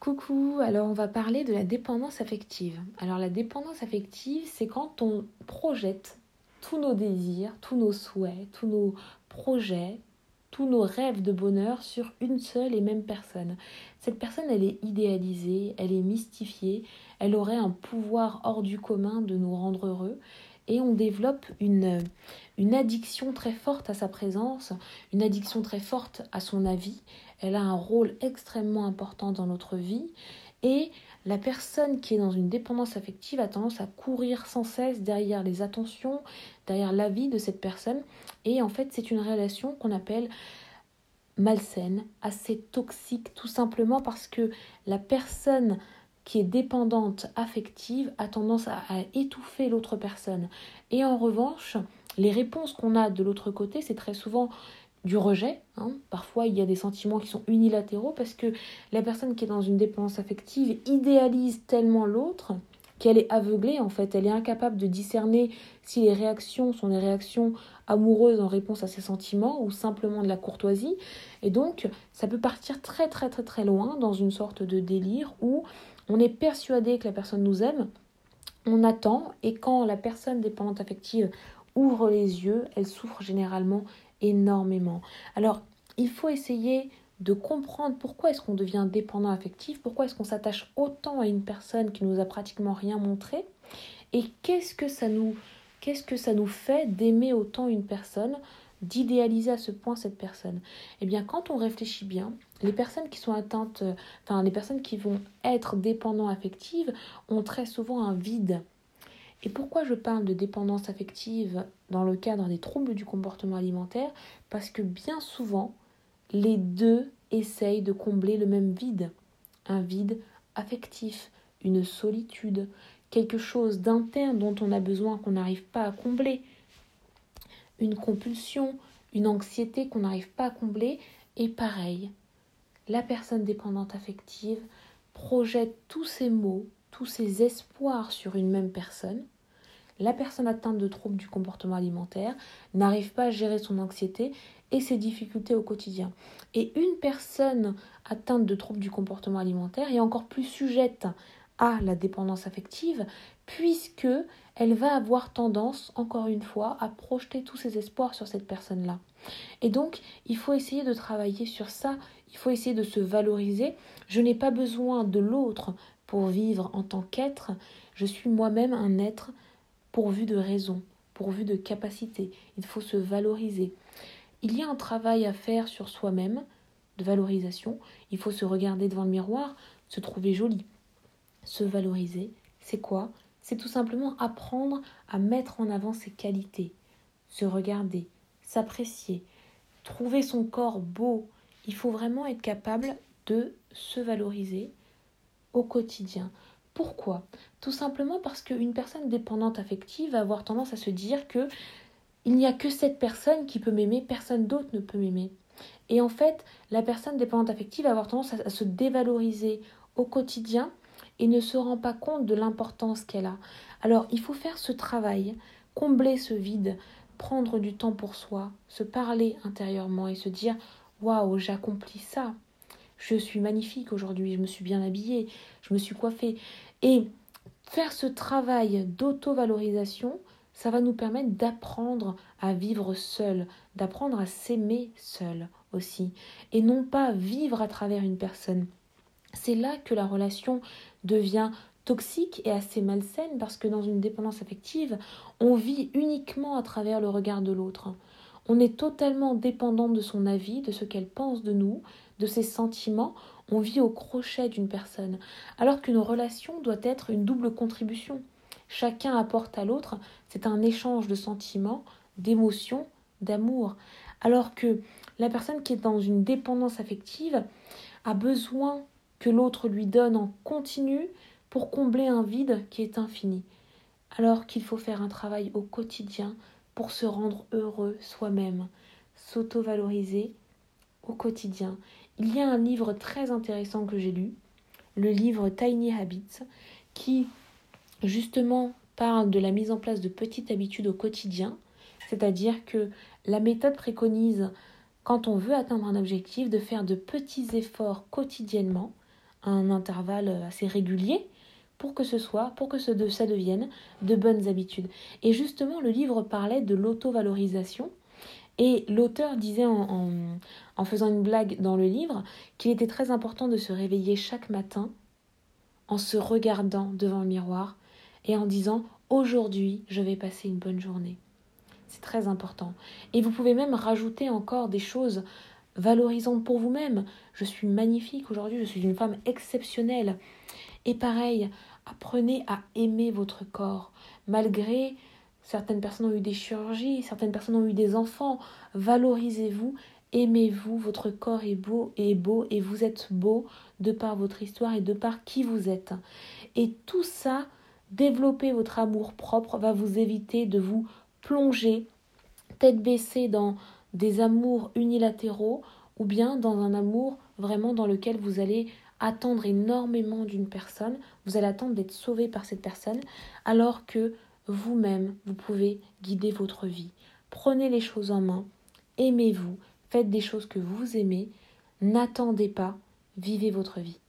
Coucou, alors on va parler de la dépendance affective. Alors la dépendance affective, c'est quand on projette tous nos désirs, tous nos souhaits, tous nos projets, tous nos rêves de bonheur sur une seule et même personne. Cette personne, elle est idéalisée, elle est mystifiée, elle aurait un pouvoir hors du commun de nous rendre heureux et on développe une, une addiction très forte à sa présence, une addiction très forte à son avis. Elle a un rôle extrêmement important dans notre vie et la personne qui est dans une dépendance affective a tendance à courir sans cesse derrière les attentions, derrière l'avis de cette personne et en fait c'est une relation qu'on appelle malsaine, assez toxique tout simplement parce que la personne qui est dépendante affective a tendance à, étouffer l'autre personne. Et en revanche, les réponses qu'on a de l'autre côté, c'est très souvent du rejet. Hein. Parfois, il y a des sentiments qui sont unilatéraux parce que la personne qui est dans une dépendance affective idéalise tellement l'autre qu'elle est aveuglée en fait, elle est incapable de discerner si les réactions sont des réactions amoureuses en réponse à ses sentiments ou simplement de la courtoisie. Et donc, ça peut partir très très très très loin dans une sorte de délire où on est persuadé que la personne nous aime, on attend, et quand la personne dépendante affective ouvre les yeux, elle souffre généralement énormément. Alors, il faut essayer de comprendre pourquoi est-ce qu'on devient dépendant affectif, pourquoi est-ce qu'on s'attache autant à une personne qui nous a pratiquement rien montré, et qu'est-ce que ça nous qu'est-ce que ça nous fait d'aimer autant une personne d'idéaliser à ce point cette personne Eh bien, quand on réfléchit bien, les personnes qui sont atteintes, enfin, les personnes qui vont être dépendantes affectives ont très souvent un vide. Et pourquoi je parle de dépendance affective dans le cadre des troubles du comportement alimentaire? Parce que bien souvent, les deux essayent de combler le même vide. Un vide affectif, une solitude, quelque chose d'interne dont on a besoin qu'on n'arrive pas à combler une compulsion, une anxiété qu'on n'arrive pas à combler. Et pareil, la personne dépendante affective projette tous ses maux, tous ses espoirs sur une même personne. La personne atteinte de troubles du comportement alimentaire n'arrive pas à gérer son anxiété et ses difficultés au quotidien. Et une personne atteinte de troubles du comportement alimentaire est encore plus sujette à la dépendance affective puisque elle va avoir tendance, encore une fois, à projeter tous ses espoirs sur cette personne-là. Et donc, il faut essayer de travailler sur ça, il faut essayer de se valoriser. Je n'ai pas besoin de l'autre pour vivre en tant qu'être, je suis moi-même un être pourvu de raison, pourvu de capacité. Il faut se valoriser. Il y a un travail à faire sur soi-même, de valorisation. Il faut se regarder devant le miroir, se trouver joli. Se valoriser, c'est quoi? C'est tout simplement apprendre à mettre en avant ses qualités, se regarder, s'apprécier, trouver son corps beau. Il faut vraiment être capable de se valoriser au quotidien. Pourquoi? Tout simplement parce qu'une personne dépendante affective va avoir tendance à se dire que il n'y a que cette personne qui peut m'aimer, personne d'autre ne peut m'aimer. Et en fait, la personne dépendante affective va avoir tendance à se dévaloriser au quotidien et ne se rend pas compte de l'importance qu'elle a. Alors il faut faire ce travail, combler ce vide, prendre du temps pour soi, se parler intérieurement et se dire Waouh, j'accomplis ça. Je suis magnifique aujourd'hui, je me suis bien habillée, je me suis coiffée. Et faire ce travail d'auto-valorisation, ça va nous permettre d'apprendre à vivre seul, d'apprendre à s'aimer seul aussi, et non pas vivre à travers une personne. C'est là que la relation devient toxique et assez malsaine parce que dans une dépendance affective, on vit uniquement à travers le regard de l'autre. On est totalement dépendant de son avis, de ce qu'elle pense de nous, de ses sentiments. On vit au crochet d'une personne. Alors qu'une relation doit être une double contribution. Chacun apporte à l'autre. C'est un échange de sentiments, d'émotions, d'amour. Alors que la personne qui est dans une dépendance affective a besoin que l'autre lui donne en continu pour combler un vide qui est infini, alors qu'il faut faire un travail au quotidien pour se rendre heureux soi-même, s'auto-valoriser au quotidien. Il y a un livre très intéressant que j'ai lu, le livre Tiny Habits, qui justement parle de la mise en place de petites habitudes au quotidien, c'est-à-dire que la méthode préconise, quand on veut atteindre un objectif, de faire de petits efforts quotidiennement un intervalle assez régulier pour que ce soit, pour que ce, ça devienne de bonnes habitudes. Et justement, le livre parlait de l'auto-valorisation. Et l'auteur disait en, en, faisant une blague dans le livre qu'il était très important de se réveiller chaque matin en se regardant devant le miroir et en disant aujourd'hui je vais passer une bonne journée. C'est très important. Et vous pouvez même rajouter encore des choses valorisantes pour vous-même. Je suis magnifique aujourd'hui, je suis une femme exceptionnelle. Et pareil, apprenez à aimer votre corps. Malgré certaines personnes ont eu des chirurgies, certaines personnes ont eu des enfants, valorisez-vous, aimez-vous, votre corps est beau et beau et vous êtes beau de par votre histoire et de par qui vous êtes. Et tout ça, développer votre amour propre va vous éviter de vous plonger tête baissée dans des amours unilatéraux ou bien dans un amour vraiment dans lequel vous allez attendre énormément d'une personne, vous allez attendre d'être sauvé par cette personne, alors que vous-même, vous pouvez guider votre vie. Prenez les choses en main, aimez-vous, faites des choses que vous aimez, n'attendez pas, vivez votre vie.